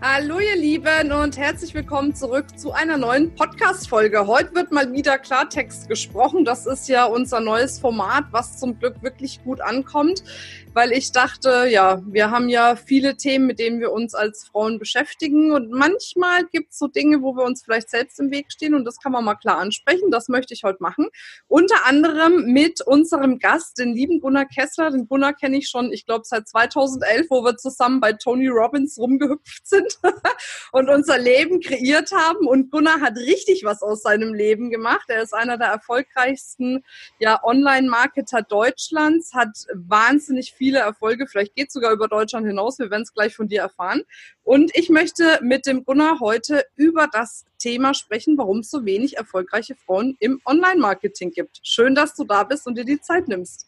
Hallo ihr Lieben und herzlich willkommen zurück zu einer neuen Podcast-Folge. Heute wird mal wieder Klartext gesprochen. Das ist ja unser neues Format, was zum Glück wirklich gut ankommt weil ich dachte, ja, wir haben ja viele Themen, mit denen wir uns als Frauen beschäftigen und manchmal gibt es so Dinge, wo wir uns vielleicht selbst im Weg stehen und das kann man mal klar ansprechen. Das möchte ich heute machen. Unter anderem mit unserem Gast, den lieben Gunnar Kessler. Den Gunnar kenne ich schon, ich glaube, seit 2011, wo wir zusammen bei Tony Robbins rumgehüpft sind und unser Leben kreiert haben. Und Gunnar hat richtig was aus seinem Leben gemacht. Er ist einer der erfolgreichsten ja, Online-Marketer Deutschlands, hat wahnsinnig viel viele Erfolge. Vielleicht geht es sogar über Deutschland hinaus. Wir werden es gleich von dir erfahren. Und ich möchte mit dem Gunnar heute über das Thema sprechen, warum es so wenig erfolgreiche Frauen im Online-Marketing gibt. Schön, dass du da bist und dir die Zeit nimmst.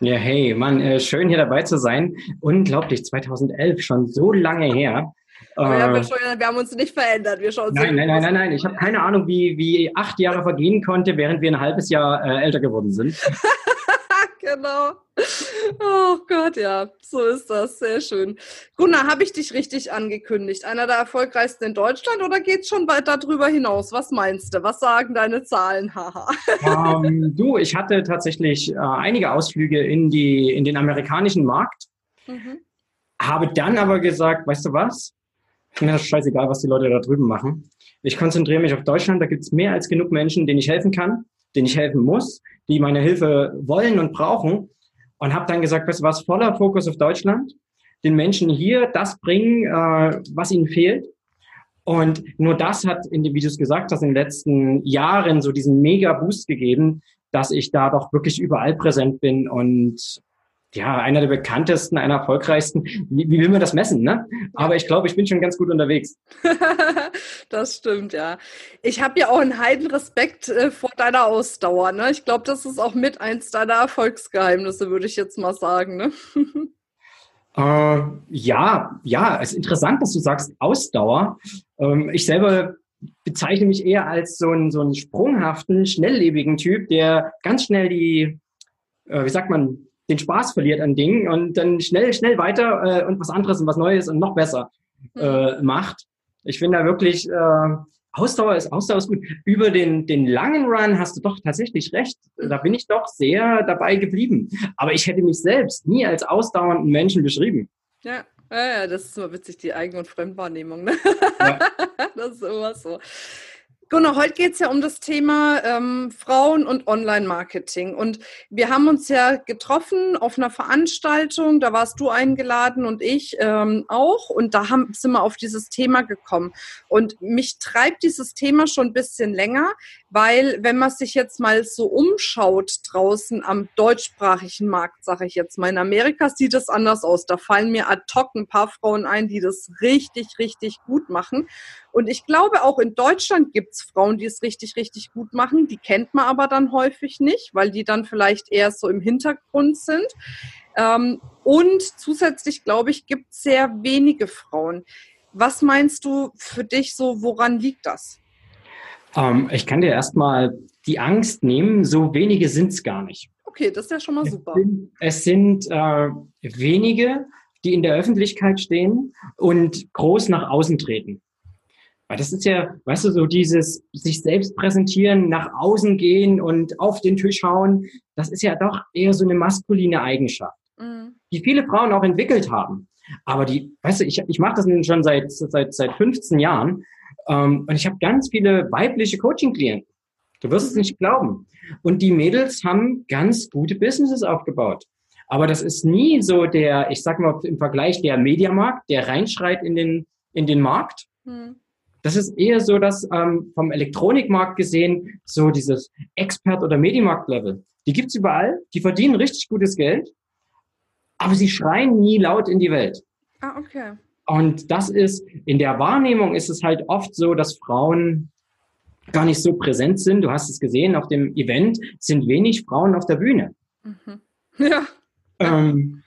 Ja, hey, Mann, äh, schön hier dabei zu sein. Unglaublich, 2011, schon so lange her. Aber ja, wir, äh, schon, wir, haben uns nicht verändert. Wir schauen nein, nein, nein, nein, nein. Ich habe keine Ahnung, wie, wie acht Jahre vergehen konnte, während wir ein halbes Jahr äh, älter geworden sind. genau. Oh Gott, ja, so ist das. Sehr schön. Gunnar, habe ich dich richtig angekündigt? Einer der erfolgreichsten in Deutschland oder geht es schon weiter darüber hinaus? Was meinst du? Was sagen deine Zahlen? Haha. ähm, du, ich hatte tatsächlich äh, einige Ausflüge in, die, in den amerikanischen Markt. Mhm. Habe dann aber gesagt, weißt du was? Mir ist scheißegal, was die Leute da drüben machen. Ich konzentriere mich auf Deutschland. Da gibt es mehr als genug Menschen, denen ich helfen kann, denen ich helfen muss, die meine Hilfe wollen und brauchen und habe dann gesagt, weißt du was, voller Fokus auf Deutschland, den Menschen hier das bringen, äh, was ihnen fehlt. Und nur das hat, in, du es gesagt hast, in den letzten Jahren so diesen Mega-Boost gegeben, dass ich da doch wirklich überall präsent bin und ja, einer der bekanntesten, einer erfolgreichsten. Wie, wie will man das messen, ne? Aber ich glaube, ich bin schon ganz gut unterwegs. das stimmt, ja. Ich habe ja auch einen heiden Respekt äh, vor deiner Ausdauer, ne? Ich glaube, das ist auch mit eins deiner Erfolgsgeheimnisse, würde ich jetzt mal sagen, ne? äh, ja, ja, es ist interessant, dass du sagst Ausdauer. Ähm, ich selber bezeichne mich eher als so einen, so einen sprunghaften, schnelllebigen Typ, der ganz schnell die, äh, wie sagt man, den Spaß verliert an Dingen und dann schnell, schnell weiter äh, und was anderes und was Neues und noch besser äh, mhm. macht. Ich finde da wirklich, äh, Ausdauer ist, Ausdauer ist gut. Über den, den langen Run hast du doch tatsächlich recht. Da bin ich doch sehr dabei geblieben. Aber ich hätte mich selbst nie als ausdauernden Menschen beschrieben. Ja, ja, das ist immer witzig, die Eigen- und Fremdwahrnehmung. Ne? Ja. das ist immer so. Genau, heute geht es ja um das Thema ähm, Frauen und Online-Marketing. Und wir haben uns ja getroffen auf einer Veranstaltung, da warst du eingeladen und ich ähm, auch. Und da haben, sind wir auf dieses Thema gekommen. Und mich treibt dieses Thema schon ein bisschen länger, weil wenn man sich jetzt mal so umschaut draußen am deutschsprachigen Markt, sage ich jetzt mal, in Amerika sieht es anders aus. Da fallen mir ad hoc ein paar Frauen ein, die das richtig, richtig gut machen. Und ich glaube, auch in Deutschland gibt es Frauen, die es richtig, richtig gut machen. Die kennt man aber dann häufig nicht, weil die dann vielleicht eher so im Hintergrund sind. Ähm, und zusätzlich, glaube ich, gibt es sehr wenige Frauen. Was meinst du für dich so, woran liegt das? Ähm, ich kann dir erstmal die Angst nehmen, so wenige sind es gar nicht. Okay, das ist ja schon mal super. Es sind, es sind äh, wenige, die in der Öffentlichkeit stehen und groß nach außen treten. Weil das ist ja, weißt du, so dieses sich selbst präsentieren, nach außen gehen und auf den Tisch hauen, das ist ja doch eher so eine maskuline Eigenschaft, mhm. Die viele Frauen auch entwickelt haben. Aber die, weißt du, ich, ich mache das schon seit, seit, seit 15 Jahren ähm, und ich habe ganz viele weibliche Coaching-Klienten. Du wirst es nicht glauben. Und die Mädels haben ganz gute Businesses aufgebaut. Aber das ist nie so der, ich sag mal im Vergleich der Mediamarkt, der reinschreit in den, in den Markt. Mhm. Das ist eher so, dass ähm, vom Elektronikmarkt gesehen, so dieses Expert- oder Medienmarkt-Level. Die gibt's überall, die verdienen richtig gutes Geld, aber sie schreien nie laut in die Welt. Ah, okay. Und das ist, in der Wahrnehmung ist es halt oft so, dass Frauen gar nicht so präsent sind. Du hast es gesehen, auf dem Event sind wenig Frauen auf der Bühne. Mhm. Ja. Ähm,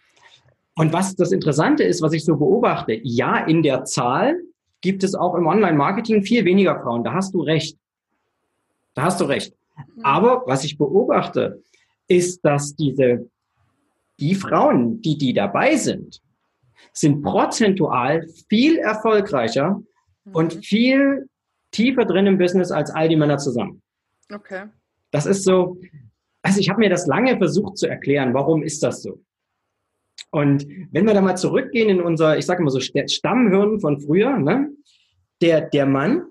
und was das Interessante ist, was ich so beobachte, ja, in der Zahl gibt es auch im Online-Marketing viel weniger Frauen. Da hast du recht. Da hast du recht. Mhm. Aber was ich beobachte, ist, dass diese, die Frauen, die, die dabei sind, sind prozentual viel erfolgreicher mhm. und viel tiefer drin im Business als all die Männer zusammen. Okay. Das ist so, also ich habe mir das lange versucht zu erklären, warum ist das so? Und wenn wir da mal zurückgehen in unser, ich sage mal so Stammhirn von früher, ne? der, der Mann,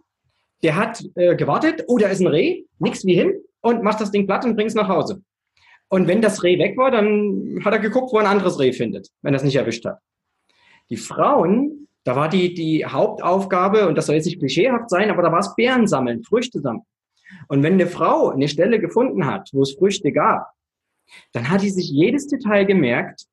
der hat äh, gewartet, oh, da ist ein Reh, nix wie hin und macht das Ding platt und bringt es nach Hause. Und wenn das Reh weg war, dann hat er geguckt, wo er ein anderes Reh findet, wenn er es nicht erwischt hat. Die Frauen, da war die, die Hauptaufgabe, und das soll jetzt nicht klischeehaft sein, aber da war es Beeren sammeln, Früchte sammeln. Und wenn eine Frau eine Stelle gefunden hat, wo es Früchte gab, dann hat die sich jedes Detail gemerkt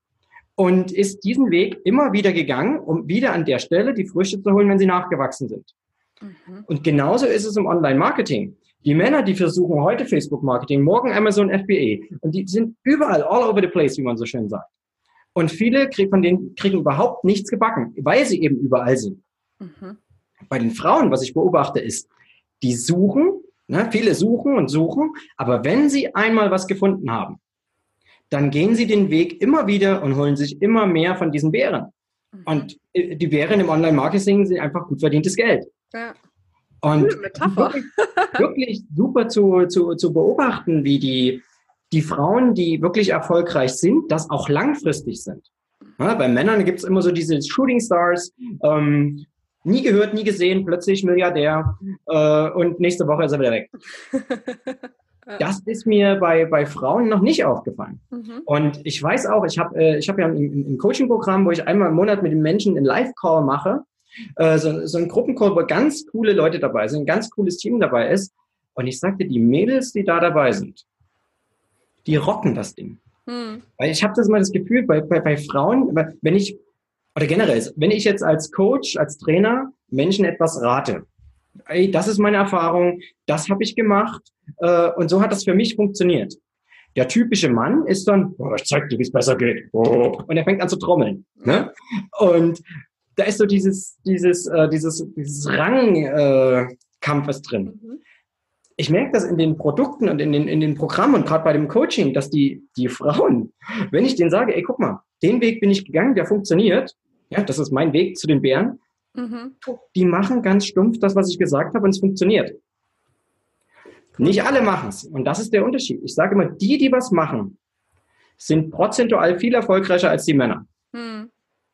und ist diesen Weg immer wieder gegangen, um wieder an der Stelle die Früchte zu holen, wenn sie nachgewachsen sind. Mhm. Und genauso ist es im Online-Marketing. Die Männer, die versuchen heute Facebook-Marketing, morgen Amazon FBA, und die sind überall, all over the place, wie man so schön sagt. Und viele von denen kriegen überhaupt nichts gebacken, weil sie eben überall sind. Mhm. Bei den Frauen, was ich beobachte, ist, die suchen, ne, viele suchen und suchen, aber wenn sie einmal was gefunden haben, dann gehen sie den Weg immer wieder und holen sich immer mehr von diesen Bären. Mhm. Und äh, die Bären im Online-Marketing sind einfach gut verdientes Geld. Ja. Und wirklich, wirklich, super zu, zu, zu beobachten, wie die, die Frauen, die wirklich erfolgreich sind, das auch langfristig sind. Ja, bei Männern gibt es immer so diese Shooting Stars, ähm, nie gehört, nie gesehen, plötzlich Milliardär äh, und nächste Woche ist er wieder weg. Das ist mir bei, bei Frauen noch nicht aufgefallen. Mhm. Und ich weiß auch, ich habe äh, ich hab ja ein, ein Coaching-Programm, wo ich einmal im Monat mit den Menschen einen Live-Call mache. Äh, so, so ein Gruppencall, wo ganz coole Leute dabei sind, ein ganz cooles Team dabei ist. Und ich sagte, die Mädels, die da dabei sind, die rocken das Ding. Mhm. Weil ich habe das mal das Gefühl, bei, bei, bei Frauen, wenn ich, oder generell, wenn ich jetzt als Coach, als Trainer Menschen etwas rate, ey, das ist meine Erfahrung, das habe ich gemacht äh, und so hat das für mich funktioniert. Der typische Mann ist dann, oh, ich zeig dir, wie es besser geht. Oh, und er fängt an zu trommeln. Ne? Und da ist so dieses, dieses, äh, dieses, dieses Rangkampfes äh, drin. Mhm. Ich merke das in den Produkten und in den, in den Programmen und gerade bei dem Coaching, dass die, die Frauen, wenn ich denen sage, ey, guck mal, den Weg bin ich gegangen, der funktioniert, ja, das ist mein Weg zu den Bären, Mhm. Die machen ganz stumpf das, was ich gesagt habe, und es funktioniert. Nicht alle machen es. Und das ist der Unterschied. Ich sage immer, die, die was machen, sind prozentual viel erfolgreicher als die Männer. Mhm.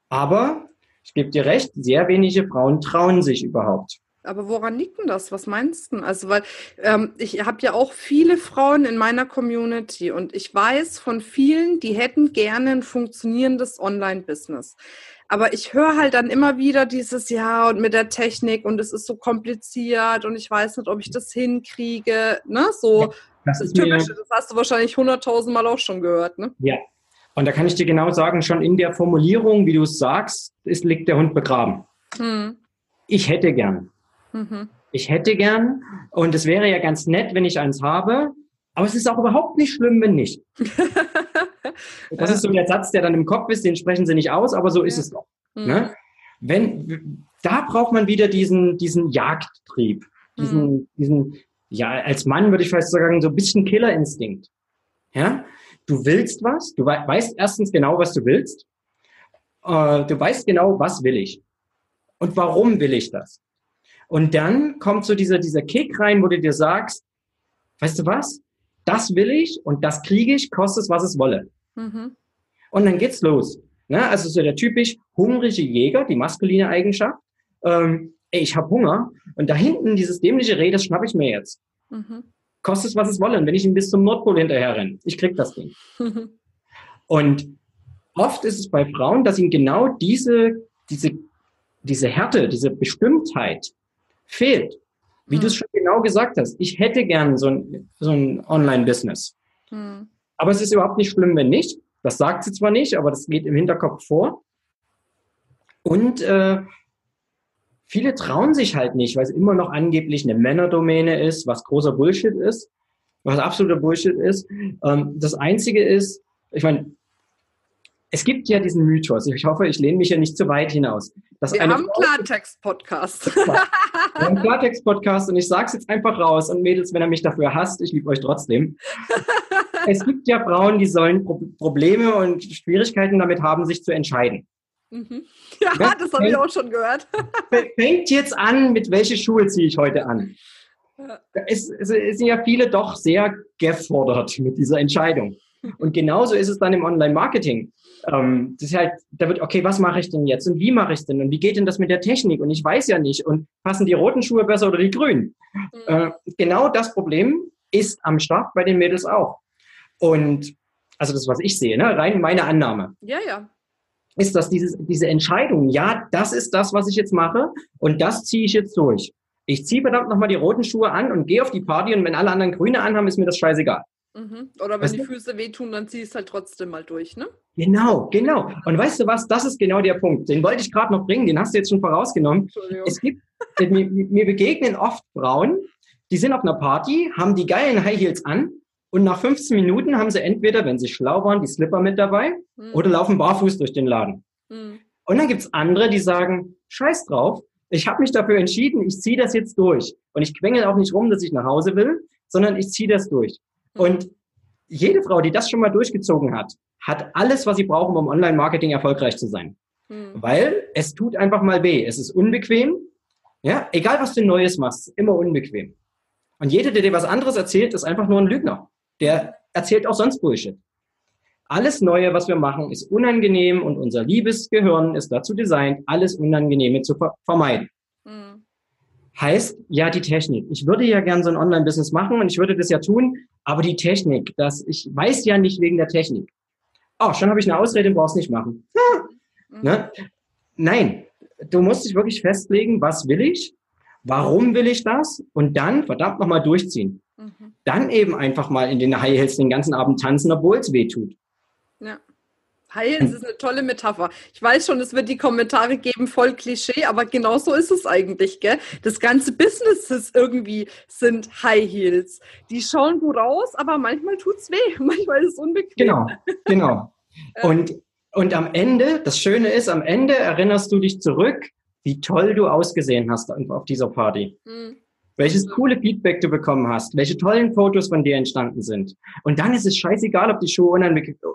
Aber ich gebe dir recht, sehr wenige Frauen trauen sich überhaupt. Aber woran liegt denn das? Was meinst du? Also, weil ähm, ich habe ja auch viele Frauen in meiner Community und ich weiß von vielen, die hätten gerne ein funktionierendes Online-Business. Aber ich höre halt dann immer wieder dieses Ja und mit der Technik und es ist so kompliziert und ich weiß nicht, ob ich das hinkriege. Ne? So das, das Typische, das hast du wahrscheinlich hunderttausend Mal auch schon gehört. Ne? Ja. Und da kann ich dir genau sagen, schon in der Formulierung, wie du es sagst, ist, liegt der Hund begraben. Hm. Ich hätte gern. Mhm. Ich hätte gern. Und es wäre ja ganz nett, wenn ich eins habe. Aber es ist auch überhaupt nicht schlimm, wenn nicht. Das ist so der Satz, der dann im Kopf ist, den sprechen sie nicht aus, aber so ist es doch. Mhm. Ne? Wenn, da braucht man wieder diesen, diesen Jagdtrieb, diesen, mhm. diesen, ja, als Mann würde ich fast sagen, so ein bisschen Killerinstinkt. Ja? Du willst was, du weißt erstens genau, was du willst. Äh, du weißt genau, was will ich. Und warum will ich das? Und dann kommt so dieser, dieser Kick rein, wo du dir sagst, weißt du was? Das will ich und das kriege ich, kostet es, was es wolle. Mhm. Und dann geht's los. Ne? Also so der typisch hungrige Jäger, die maskuline Eigenschaft. Ähm, ey, ich habe Hunger und da hinten dieses dämliche Reh, das schnapp ich mir jetzt. Mhm. Kostet es, was es wolle. Und wenn ich ihn bis zum Nordpol hinterher renne, ich krieg das Ding. Und oft ist es bei Frauen, dass ihnen genau diese, diese, diese Härte, diese Bestimmtheit fehlt. Wie mhm. du es schon genau gesagt hast. Ich hätte gern so ein, so ein Online-Business. Mhm. Aber es ist überhaupt nicht schlimm, wenn nicht. Das sagt sie zwar nicht, aber das geht im Hinterkopf vor. Und äh, viele trauen sich halt nicht, weil es immer noch angeblich eine Männerdomäne ist, was großer Bullshit ist, was absoluter Bullshit ist. Ähm, das Einzige ist, ich meine, es gibt ja diesen Mythos, ich hoffe, ich lehne mich ja nicht zu weit hinaus. Wir haben einen Klartext-Podcast. Wir haben Klartext-Podcast und ich sage es jetzt einfach raus und Mädels, wenn er mich dafür hasst, ich liebe euch trotzdem. es gibt ja Frauen, die sollen Pro Probleme und Schwierigkeiten damit haben, sich zu entscheiden. Mhm. Ja, ja, das habe ich auch schon gehört. Fängt jetzt an, mit welche Schuhe ziehe ich heute an? Es, es, es sind ja viele doch sehr gefordert mit dieser Entscheidung. Und genauso ist es dann im Online-Marketing. Ähm, das ist halt, da wird, okay, was mache ich denn jetzt und wie mache ich es denn und wie geht denn das mit der Technik und ich weiß ja nicht und passen die roten Schuhe besser oder die grünen? Mhm. Äh, genau das Problem ist am Start bei den Mädels auch. Und also das, was ich sehe, ne? rein meine Annahme. Ja, ja. Ist, dass dieses, diese Entscheidung, ja, das ist das, was ich jetzt mache und das ziehe ich jetzt durch. Ich ziehe verdammt nochmal die roten Schuhe an und gehe auf die Party und wenn alle anderen grüne anhaben, ist mir das scheißegal. Mhm. Oder wenn weißt die Füße wehtun, dann zieh es halt trotzdem mal durch, ne? Genau, genau. Und weißt du was, das ist genau der Punkt. Den wollte ich gerade noch bringen, den hast du jetzt schon vorausgenommen. Es gibt, mir, mir begegnen oft Frauen, die sind auf einer Party, haben die geilen High Heels an und nach 15 Minuten haben sie entweder, wenn sie schlau waren, die Slipper mit dabei mhm. oder laufen barfuß durch den Laden. Mhm. Und dann gibt's andere, die sagen, scheiß drauf, ich habe mich dafür entschieden, ich ziehe das jetzt durch. Und ich quengel auch nicht rum, dass ich nach Hause will, sondern ich ziehe das durch. Mhm. Und jede Frau, die das schon mal durchgezogen hat, hat alles, was sie brauchen, um Online-Marketing erfolgreich zu sein. Mhm. Weil es tut einfach mal weh. Es ist unbequem. Ja, egal was du Neues machst, immer unbequem. Und jeder, der dir was anderes erzählt, ist einfach nur ein Lügner. Der erzählt auch sonst Bullshit. Alles Neue, was wir machen, ist unangenehm und unser liebes Gehirn ist dazu designt, alles Unangenehme zu vermeiden. Mhm. Heißt, ja, die Technik. Ich würde ja gern so ein Online-Business machen und ich würde das ja tun, aber die Technik, das, ich weiß ja nicht wegen der Technik. Oh, schon habe ich eine Ausrede, brauchst nicht machen. Mhm. Ne? Nein, du musst dich wirklich festlegen, was will ich, warum will ich das und dann verdammt nochmal durchziehen. Mhm. Dann eben einfach mal in den High Heels den ganzen Abend tanzen, obwohl es weh tut. Ja. Heilen ist eine tolle Metapher. Ich weiß schon, es wird die Kommentare geben, voll Klischee, aber genau so ist es eigentlich, gell? Das ganze Businesses irgendwie sind High Heels. Die schauen gut aus, aber manchmal tut es weh, manchmal ist es unbequem. Genau, genau. Und, und am Ende, das Schöne ist, am Ende erinnerst du dich zurück, wie toll du ausgesehen hast auf dieser Party. Mhm welches coole Feedback du bekommen hast, welche tollen Fotos von dir entstanden sind. Und dann ist es scheißegal, ob die Schuhe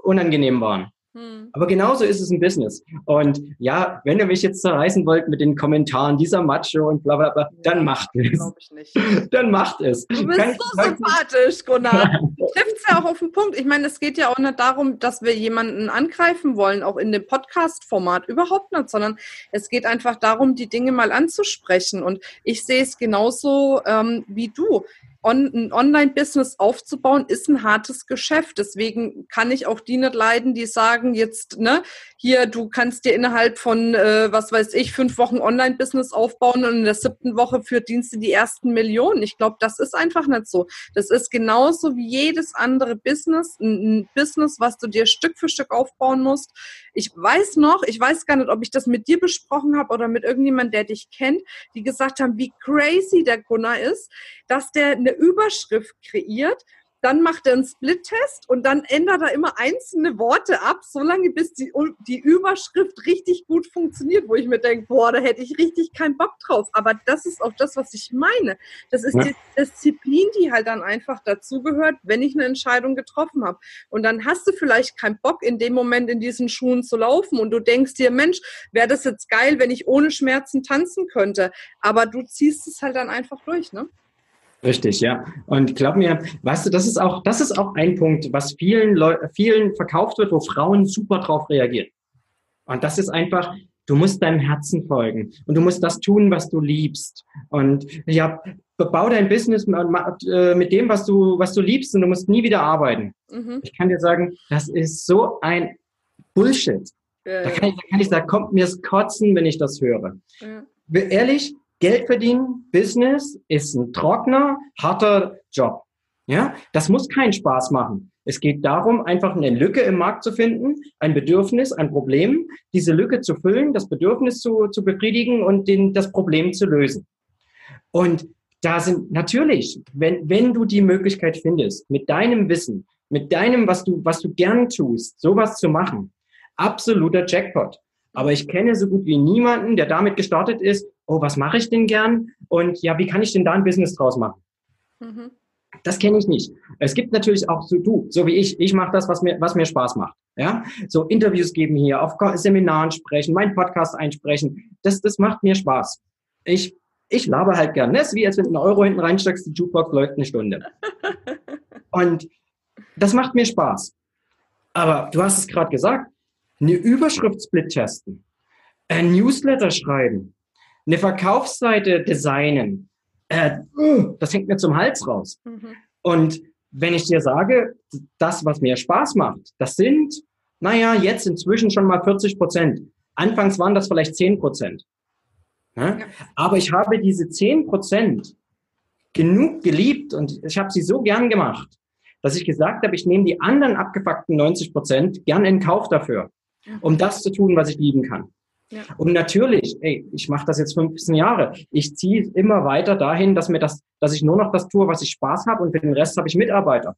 unangenehm waren. Hm. Aber genauso ist es im Business. Und ja, wenn ihr mich jetzt zerreißen wollt mit den Kommentaren dieser Macho und bla bla bla, dann macht es. Ich nicht. Dann macht es. Du bist Kann so sympathisch, Gunnar. Trifft es ja auch auf den Punkt. Ich meine, es geht ja auch nicht darum, dass wir jemanden angreifen wollen, auch in dem Podcast-Format. Überhaupt nicht, sondern es geht einfach darum, die Dinge mal anzusprechen. Und ich sehe es genauso ähm, wie du on, ein Online-Business aufzubauen, ist ein hartes Geschäft. Deswegen kann ich auch die nicht leiden, die sagen jetzt, ne, hier, du kannst dir innerhalb von, äh, was weiß ich, fünf Wochen Online-Business aufbauen und in der siebten Woche verdienst du die ersten Millionen. Ich glaube, das ist einfach nicht so. Das ist genauso wie jedes andere Business, ein, Business, was du dir Stück für Stück aufbauen musst. Ich weiß noch, ich weiß gar nicht, ob ich das mit dir besprochen habe oder mit irgendjemand, der dich kennt, die gesagt haben, wie crazy der Gunnar ist, dass der eine Überschrift kreiert dann macht er einen Split-Test und dann ändert er immer einzelne Worte ab, solange bis die, die Überschrift richtig gut funktioniert, wo ich mir denke, boah, da hätte ich richtig keinen Bock drauf. Aber das ist auch das, was ich meine. Das ist ja. die Disziplin, die halt dann einfach dazugehört, wenn ich eine Entscheidung getroffen habe. Und dann hast du vielleicht keinen Bock, in dem Moment in diesen Schuhen zu laufen und du denkst dir, Mensch, wäre das jetzt geil, wenn ich ohne Schmerzen tanzen könnte. Aber du ziehst es halt dann einfach durch, ne? Richtig, ja. Und glaub mir, weißt du, das ist auch, das ist auch ein Punkt, was vielen Leu vielen verkauft wird, wo Frauen super drauf reagieren. Und das ist einfach, du musst deinem Herzen folgen und du musst das tun, was du liebst. Und ja, bau dein Business äh, mit dem, was du, was du liebst und du musst nie wieder arbeiten. Mhm. Ich kann dir sagen, das ist so ein Bullshit. Ja, da, kann ich, da kann ich sagen, kommt mir das Kotzen, wenn ich das höre. Ja. Ehrlich, Geld verdienen, Business ist ein trockener, harter Job. Ja, das muss keinen Spaß machen. Es geht darum, einfach eine Lücke im Markt zu finden, ein Bedürfnis, ein Problem, diese Lücke zu füllen, das Bedürfnis zu, zu befriedigen und den, das Problem zu lösen. Und da sind natürlich, wenn, wenn du die Möglichkeit findest, mit deinem Wissen, mit deinem, was du, was du gern tust, sowas zu machen, absoluter Jackpot. Aber ich kenne so gut wie niemanden, der damit gestartet ist, oh, was mache ich denn gern? Und ja, wie kann ich denn da ein Business draus machen? Mhm. Das kenne ich nicht. Es gibt natürlich auch so du, so wie ich. Ich mache das, was mir, was mir Spaß macht. Ja, so Interviews geben hier, auf Seminaren sprechen, meinen Podcast einsprechen. Das, das macht mir Spaß. Ich, ich laber halt gern. Das ist wie als wenn du einen Euro hinten reinsteckst, die Jukebox läuft eine Stunde. Und das macht mir Spaß. Aber du hast es gerade gesagt, eine Überschrift split testen, ein Newsletter schreiben, eine Verkaufsseite designen, äh, das hängt mir zum Hals raus. Mhm. Und wenn ich dir sage, das, was mir Spaß macht, das sind, naja, jetzt inzwischen schon mal 40 Prozent. Anfangs waren das vielleicht 10 Prozent. Ja? Ja. Aber ich habe diese 10 Prozent genug geliebt und ich habe sie so gern gemacht, dass ich gesagt habe, ich nehme die anderen abgefuckten 90 Prozent gern in Kauf dafür, um das zu tun, was ich lieben kann. Ja. Und natürlich, ey, ich mache das jetzt 15 Jahre. Ich ziehe immer weiter dahin, dass mir das, dass ich nur noch das tue, was ich Spaß habe und für den Rest habe ich Mitarbeiter.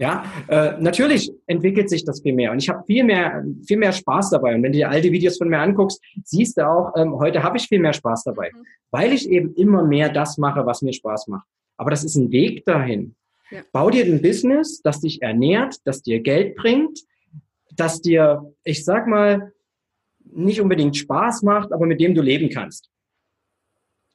Ja, äh, natürlich entwickelt sich das viel mehr und ich habe viel mehr, viel mehr Spaß dabei. Und wenn du dir all die Videos von mir anguckst, siehst du auch, ähm, heute habe ich viel mehr Spaß dabei, mhm. weil ich eben immer mehr das mache, was mir Spaß macht. Aber das ist ein Weg dahin. Ja. Bau dir ein Business, das dich ernährt, das dir Geld bringt, das dir, ich sag mal, nicht unbedingt Spaß macht, aber mit dem du leben kannst.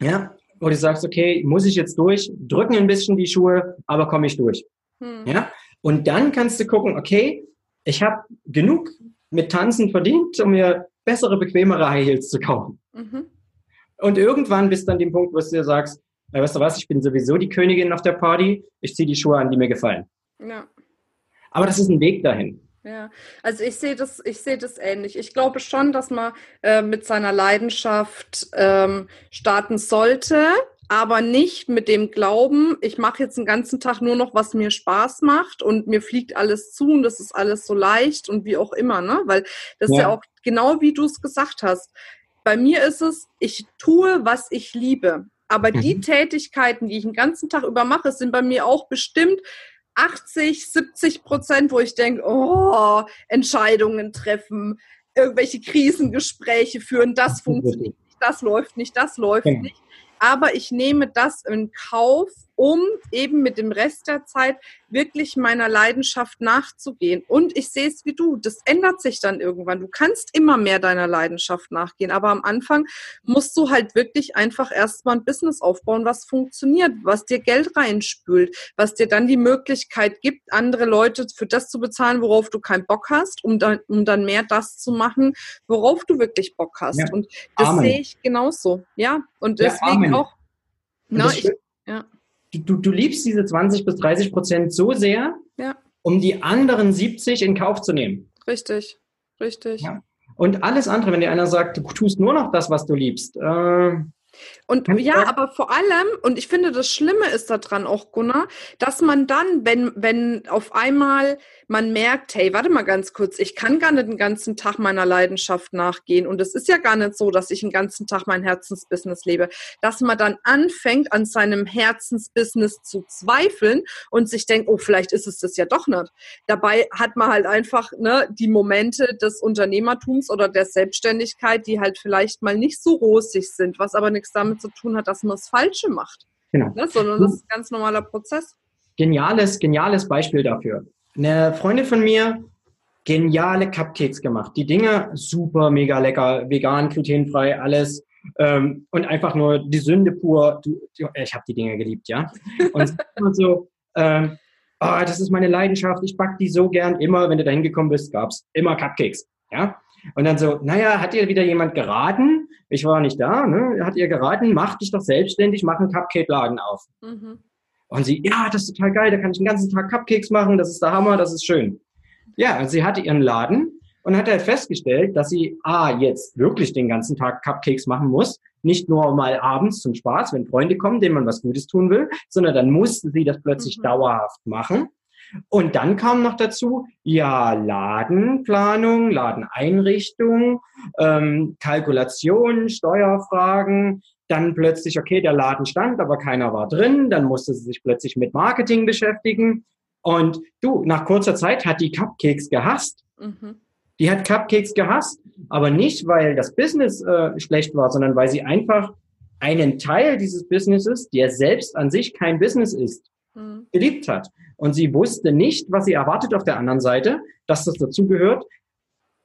Ja, wo du sagst, okay, muss ich jetzt durch, drücken ein bisschen die Schuhe, aber komme ich durch. Hm. Ja, und dann kannst du gucken, okay, ich habe genug mit Tanzen verdient, um mir bessere, bequemere High Heels zu kaufen. Mhm. Und irgendwann bist du an dem Punkt, wo du dir sagst, weißt du was, ich bin sowieso die Königin auf der Party, ich ziehe die Schuhe an, die mir gefallen. Ja. Aber das ist ein Weg dahin. Ja, also ich sehe das, ich sehe das ähnlich. Ich glaube schon, dass man äh, mit seiner Leidenschaft ähm, starten sollte, aber nicht mit dem Glauben, ich mache jetzt den ganzen Tag nur noch, was mir Spaß macht und mir fliegt alles zu und das ist alles so leicht und wie auch immer, ne? Weil das ja. ist ja auch genau wie du es gesagt hast. Bei mir ist es, ich tue, was ich liebe. Aber mhm. die Tätigkeiten, die ich den ganzen Tag über mache, sind bei mir auch bestimmt 80, 70 Prozent, wo ich denke, oh, Entscheidungen treffen, irgendwelche Krisengespräche führen, das funktioniert nicht, das läuft nicht, das läuft genau. nicht. Aber ich nehme das in Kauf, um eben mit dem Rest der Zeit wirklich meiner Leidenschaft nachzugehen. Und ich sehe es wie du, das ändert sich dann irgendwann. Du kannst immer mehr deiner Leidenschaft nachgehen, aber am Anfang musst du halt wirklich einfach erstmal ein Business aufbauen, was funktioniert, was dir Geld reinspült, was dir dann die Möglichkeit gibt, andere Leute für das zu bezahlen, worauf du keinen Bock hast, um dann, um dann mehr das zu machen, worauf du wirklich Bock hast. Ja. Und das Amen. sehe ich genauso. Ja, und deswegen ja, auch. Na, ich, ja du, du liebst diese 20 bis 30 Prozent so sehr, ja. um die anderen 70 in Kauf zu nehmen. Richtig, richtig. Ja. Und alles andere, wenn dir einer sagt, du tust nur noch das, was du liebst, äh, und ja, aber vor allem, und ich finde, das Schlimme ist daran auch, Gunnar, dass man dann, wenn, wenn auf einmal man merkt, hey, warte mal ganz kurz, ich kann gar nicht den ganzen Tag meiner Leidenschaft nachgehen. Und es ist ja gar nicht so, dass ich den ganzen Tag mein Herzensbusiness lebe, dass man dann anfängt, an seinem Herzensbusiness zu zweifeln und sich denkt, oh, vielleicht ist es das ja doch nicht. Dabei hat man halt einfach ne, die Momente des Unternehmertums oder der Selbstständigkeit, die halt vielleicht mal nicht so rosig sind, was aber nichts damit zu tun hat, dass man das Falsche macht. Genau. Ne, sondern das ist ein ganz normaler Prozess. Geniales, geniales Beispiel dafür. Eine Freundin von mir, geniale Cupcakes gemacht. Die Dinger super, mega lecker, vegan, glutenfrei, alles. Ähm, und einfach nur die Sünde pur. Du, ich habe die Dinger geliebt, ja. Und so, ähm, oh, das ist meine Leidenschaft, ich back die so gern. Immer, wenn du da hingekommen bist, gab's immer Cupcakes, ja. Und dann so, naja, hat ihr wieder jemand geraten? Ich war nicht da, ne? Hat ihr geraten, mach dich doch selbstständig, mach einen Cupcake-Laden auf. Mhm. Und sie, ja, das ist total geil, da kann ich den ganzen Tag Cupcakes machen, das ist der Hammer, das ist schön. Ja, also sie hatte ihren Laden und hat halt festgestellt, dass sie A, jetzt wirklich den ganzen Tag Cupcakes machen muss, nicht nur mal abends zum Spaß, wenn Freunde kommen, denen man was Gutes tun will, sondern dann musste sie das plötzlich mhm. dauerhaft machen. Und dann kam noch dazu, ja, Ladenplanung, Ladeneinrichtung, ähm, Kalkulation, Steuerfragen, dann plötzlich, okay, der Laden stand, aber keiner war drin, dann musste sie sich plötzlich mit Marketing beschäftigen. Und du, nach kurzer Zeit hat die Cupcakes gehasst. Mhm. Die hat Cupcakes gehasst, aber nicht, weil das Business äh, schlecht war, sondern weil sie einfach einen Teil dieses Businesses, der selbst an sich kein Business ist, mhm. geliebt hat. Und sie wusste nicht, was sie erwartet auf der anderen Seite, dass das dazugehört.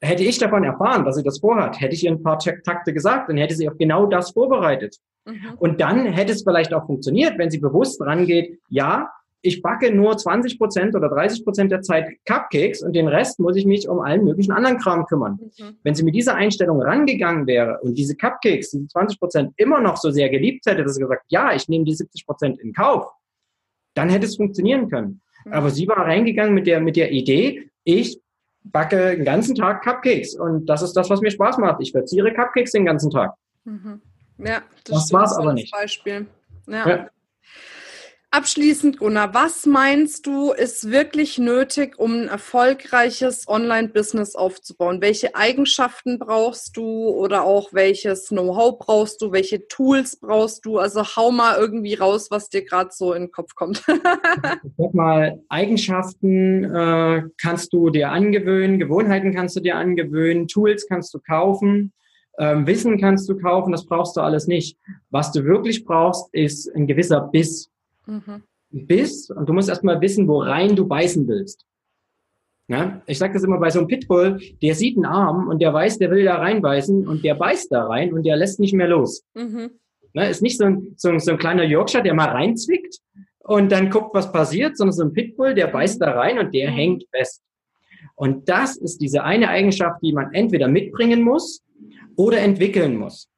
Hätte ich davon erfahren, dass sie das vorhat, hätte ich ihr ein paar Takte gesagt, dann hätte sie auf genau das vorbereitet. Mhm. Und dann hätte es vielleicht auch funktioniert, wenn sie bewusst rangeht, ja, ich backe nur 20 Prozent oder 30 Prozent der Zeit Cupcakes und den Rest muss ich mich um allen möglichen anderen Kram kümmern. Mhm. Wenn sie mit dieser Einstellung rangegangen wäre und diese Cupcakes, diese 20 Prozent immer noch so sehr geliebt hätte, dass sie gesagt, ja, ich nehme die 70 Prozent in Kauf, dann hätte es funktionieren können. Mhm. Aber sie war reingegangen mit der, mit der Idee, ich backe den ganzen Tag Cupcakes und das ist das, was mir Spaß macht. Ich verziere Cupcakes den ganzen Tag. Mhm. Ja, das, das war es aber nicht. Beispiel. Ja. ja. Abschließend, Gunnar, was meinst du, ist wirklich nötig, um ein erfolgreiches Online-Business aufzubauen? Welche Eigenschaften brauchst du oder auch welches Know-how brauchst du? Welche Tools brauchst du? Also hau mal irgendwie raus, was dir gerade so in den Kopf kommt. ich sag mal, Eigenschaften äh, kannst du dir angewöhnen, Gewohnheiten kannst du dir angewöhnen, Tools kannst du kaufen. Ähm, Wissen kannst du kaufen, das brauchst du alles nicht. Was du wirklich brauchst, ist ein gewisser Biss. Mhm. Biss, und du musst erstmal wissen, wo rein du beißen willst. Ja? Ich sage das immer bei so einem Pitbull, der sieht einen Arm und der weiß, der will da reinbeißen und der beißt da rein und der lässt nicht mehr los. Mhm. Ne? Ist nicht so ein, so, ein, so ein kleiner Yorkshire, der mal reinzwickt und dann guckt, was passiert, sondern so ein Pitbull, der beißt da rein und der mhm. hängt fest. Und das ist diese eine Eigenschaft, die man entweder mitbringen muss oder entwickeln muss.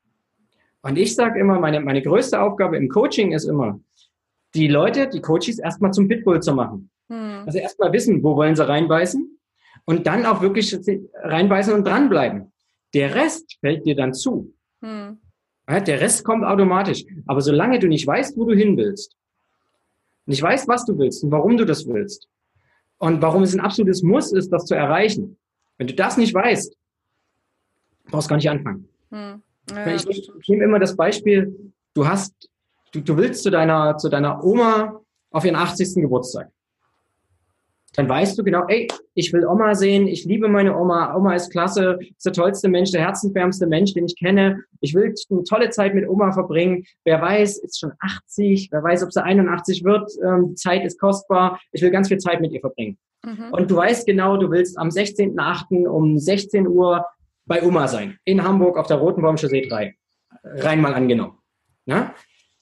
Und ich sage immer, meine, meine größte Aufgabe im Coaching ist immer, die Leute, die Coaches erstmal zum Pitbull zu machen. Hm. Also erstmal wissen, wo wollen sie reinbeißen und dann auch wirklich reinbeißen und dranbleiben. Der Rest fällt dir dann zu. Hm. Ja, der Rest kommt automatisch. Aber solange du nicht weißt, wo du hin willst, nicht weißt, was du willst und warum du das willst und warum es ein absolutes Muss ist, das zu erreichen, wenn du das nicht weißt, brauchst gar nicht anfangen. Hm. Ja, ich, ich, ich nehme immer das Beispiel, du hast, du, du willst zu deiner, zu deiner Oma auf ihren 80. Geburtstag. Dann weißt du genau, ey, ich will Oma sehen, ich liebe meine Oma, Oma ist klasse, ist der tollste Mensch, der herzenwärmste Mensch, den ich kenne. Ich will eine tolle Zeit mit Oma verbringen. Wer weiß, ist schon 80, wer weiß, ob sie 81 wird, ähm, Zeit ist kostbar. Ich will ganz viel Zeit mit ihr verbringen. Mhm. Und du weißt genau, du willst am 16.8. um 16 Uhr bei Oma sein, in Hamburg auf der Rotenbaumsche See 3. Rein mal angenommen. Na?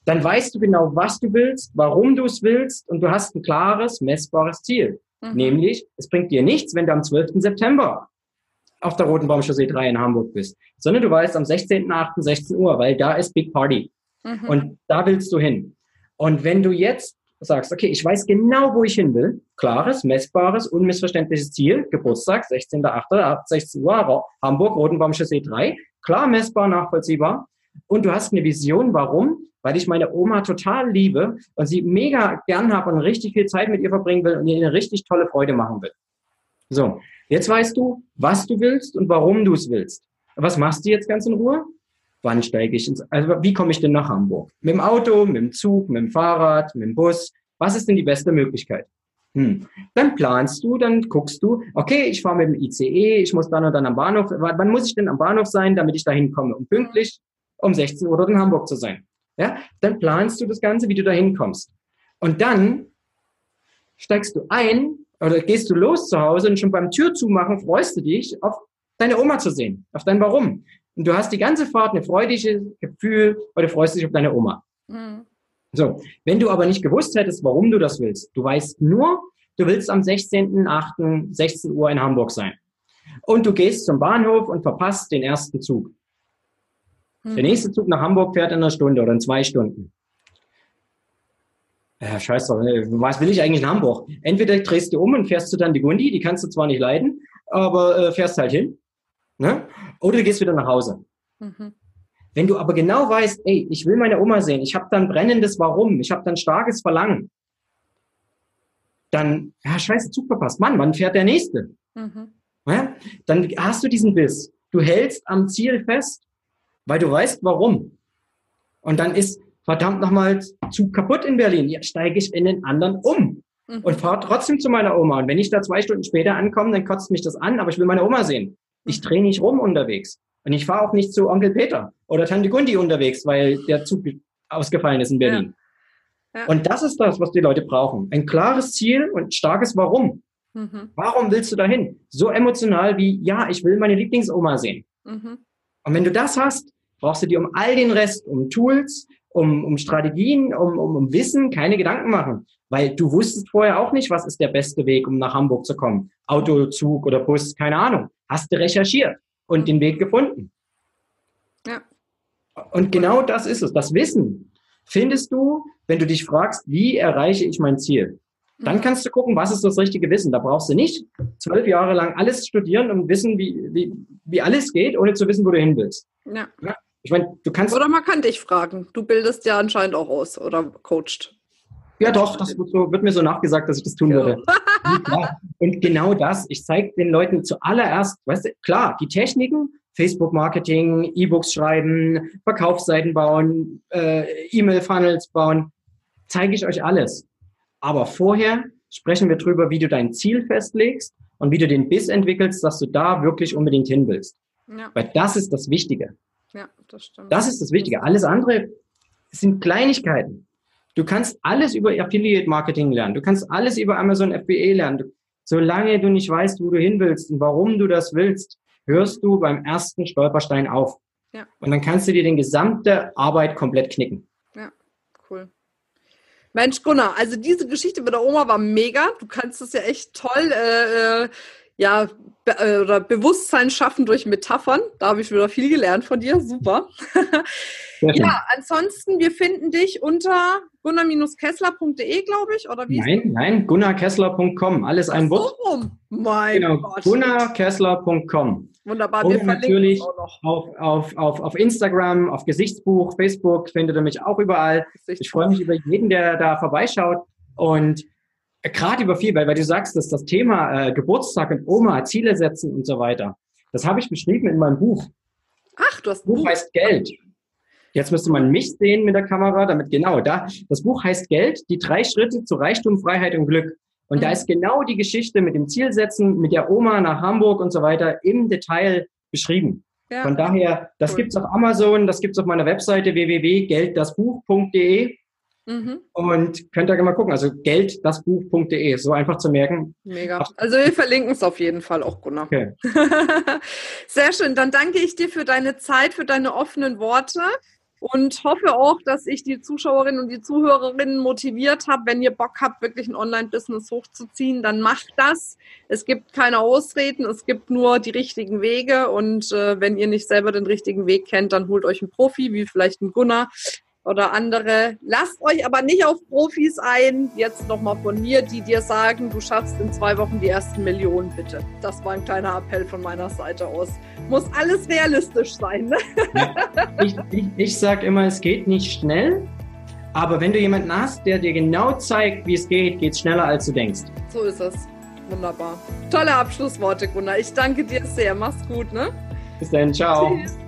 Dann weißt du genau, was du willst, warum du es willst und du hast ein klares, messbares Ziel. Mhm. Nämlich, es bringt dir nichts, wenn du am 12. September auf der Rotenbaumsche See 3 in Hamburg bist, sondern du weißt am 16.8. 16 Uhr, weil da ist Big Party. Mhm. Und da willst du hin. Und wenn du jetzt sagst, okay, ich weiß genau, wo ich hin will, klares, messbares, unmissverständliches Ziel, Geburtstag, 16.8., ab 16 Uhr, Hamburg, Rotenbaumsche See 3, klar, messbar, nachvollziehbar. Und du hast eine Vision, warum? Weil ich meine Oma total liebe und sie mega gern habe und richtig viel Zeit mit ihr verbringen will und ihr eine richtig tolle Freude machen will. So, jetzt weißt du, was du willst und warum du es willst. Was machst du jetzt ganz in Ruhe? wann steige ich ins, also wie komme ich denn nach Hamburg? Mit dem Auto, mit dem Zug, mit dem Fahrrad, mit dem Bus? Was ist denn die beste Möglichkeit? Hm. Dann planst du, dann guckst du, okay, ich fahre mit dem ICE, ich muss dann und dann am Bahnhof. Wann muss ich denn am Bahnhof sein, damit ich da hinkomme, um pünktlich um 16 Uhr in Hamburg zu sein? Ja, dann planst du das Ganze, wie du da hinkommst. Und dann steigst du ein oder gehst du los zu Hause und schon beim Tür zumachen freust du dich, auf deine Oma zu sehen, auf dein Warum. Und du hast die ganze Fahrt ein freudiges Gefühl, du freust dich auf deine Oma. Mhm. So, wenn du aber nicht gewusst hättest, warum du das willst, du weißt nur, du willst am 16.08. 16 Uhr in Hamburg sein. Und du gehst zum Bahnhof und verpasst den ersten Zug. Mhm. Der nächste Zug nach Hamburg fährt in einer Stunde oder in zwei Stunden. Ja, scheiße, was will ich eigentlich in Hamburg? Entweder drehst du um und fährst du dann die Gundi, die kannst du zwar nicht leiden, aber äh, fährst halt hin. Ne? Oder du gehst wieder nach Hause. Mhm. Wenn du aber genau weißt, ey, ich will meine Oma sehen, ich habe dann brennendes Warum, ich habe dann starkes Verlangen, dann, ja, scheiße, Zug verpasst. Mann, wann fährt der nächste? Mhm. Ja? Dann hast du diesen Biss. Du hältst am Ziel fest, weil du weißt, warum. Und dann ist verdammt nochmal Zug kaputt in Berlin. Jetzt steige ich in den anderen um. mhm. und fahre trotzdem zu meiner Oma. Und wenn ich da zwei Stunden später ankomme, dann kotzt mich das an, aber ich will meine Oma sehen. Ich drehe nicht rum unterwegs. Und ich fahre auch nicht zu Onkel Peter oder Tante Gundi unterwegs, weil der Zug ausgefallen ist in Berlin. Ja. Ja. Und das ist das, was die Leute brauchen. Ein klares Ziel und starkes Warum. Mhm. Warum willst du dahin? So emotional wie, ja, ich will meine Lieblingsoma sehen. Mhm. Und wenn du das hast, brauchst du dir um all den Rest, um Tools, um, um Strategien, um, um, um Wissen keine Gedanken machen. Weil du wusstest vorher auch nicht, was ist der beste Weg, um nach Hamburg zu kommen. Auto, Zug oder Bus, keine Ahnung. Hast du recherchiert und den Weg gefunden. Ja. Und genau das ist es. Das Wissen findest du, wenn du dich fragst, wie erreiche ich mein Ziel? Dann mhm. kannst du gucken, was ist das richtige Wissen. Da brauchst du nicht zwölf Jahre lang alles studieren und wissen, wie, wie, wie alles geht, ohne zu wissen, wo du hin willst. Ja. Ja. Ich meine, du kannst. Oder man kann dich fragen. Du bildest ja anscheinend auch aus oder coacht. Ja, doch, das wird, so, wird mir so nachgesagt, dass ich das tun ja. würde. und genau das, ich zeige den Leuten zuallererst, weißt du, klar, die Techniken, Facebook-Marketing, E-Books schreiben, Verkaufsseiten bauen, äh, E-Mail-Funnels bauen, zeige ich euch alles. Aber vorher sprechen wir drüber, wie du dein Ziel festlegst und wie du den Biss entwickelst, dass du da wirklich unbedingt hin willst. Ja. Weil das ist das Wichtige. Ja, das stimmt. Das ist das Wichtige. Alles andere sind Kleinigkeiten. Du kannst alles über Affiliate Marketing lernen. Du kannst alles über Amazon FBA lernen. Du, solange du nicht weißt, wo du hin willst und warum du das willst, hörst du beim ersten Stolperstein auf. Ja. Und dann kannst du dir den gesamte Arbeit komplett knicken. Ja, cool. Mensch, Gunnar, also diese Geschichte mit der Oma war mega. Du kannst es ja echt toll äh, äh ja, be äh, oder Bewusstsein schaffen durch Metaphern. Da habe ich wieder viel gelernt von dir. Super. ja, ansonsten, wir finden dich unter gunnar-kessler.de, glaube ich, oder wie? Nein, nein, gunnarkessler.com. Alles ein Wort. So rum. Mein genau, Gott. gunnarkessler.com. Wunderbar, wir Und natürlich Auf, auf, auf, auf Instagram, auf Gesichtsbuch, Facebook findet ihr mich auch überall. Ich freue mich über jeden, der da vorbeischaut. Und gerade über viel, weil, weil du sagst, dass das Thema äh, Geburtstag und Oma, Ziele setzen und so weiter, das habe ich beschrieben in meinem Buch. Ach, du hast das Buch. Buch heißt Geld. Jetzt müsste man mich sehen mit der Kamera, damit genau da. Das Buch heißt Geld, die drei Schritte zu Reichtum, Freiheit und Glück. Und mhm. da ist genau die Geschichte mit dem Zielsetzen, mit der Oma nach Hamburg und so weiter im Detail beschrieben. Ja. Von daher, das cool. gibt's auf Amazon, das gibt's auf meiner Webseite www.gelddasbuch.de. Mhm. Und könnt ihr mal gucken, also gelddasbuch.de, so einfach zu merken. Mega. Also wir verlinken es auf jeden Fall auch, Gunnar. Okay. Sehr schön. Dann danke ich dir für deine Zeit, für deine offenen Worte und hoffe auch, dass ich die Zuschauerinnen und die Zuhörerinnen motiviert habe. Wenn ihr Bock habt, wirklich ein Online-Business hochzuziehen, dann macht das. Es gibt keine Ausreden, es gibt nur die richtigen Wege. Und äh, wenn ihr nicht selber den richtigen Weg kennt, dann holt euch einen Profi, wie vielleicht ein Gunnar, oder andere. Lasst euch aber nicht auf Profis ein. Jetzt nochmal von mir, die dir sagen, du schaffst in zwei Wochen die ersten Millionen, bitte. Das war ein kleiner Appell von meiner Seite aus. Muss alles realistisch sein. Ne? Ich ich, ich sage immer, es geht nicht schnell. Aber wenn du jemanden hast, der dir genau zeigt, wie es geht, geht es schneller, als du denkst. So ist es. Wunderbar. Tolle Abschlussworte, Gunnar. Ich danke dir sehr. Mach's gut, ne? Bis dann. Ciao. Tschüss.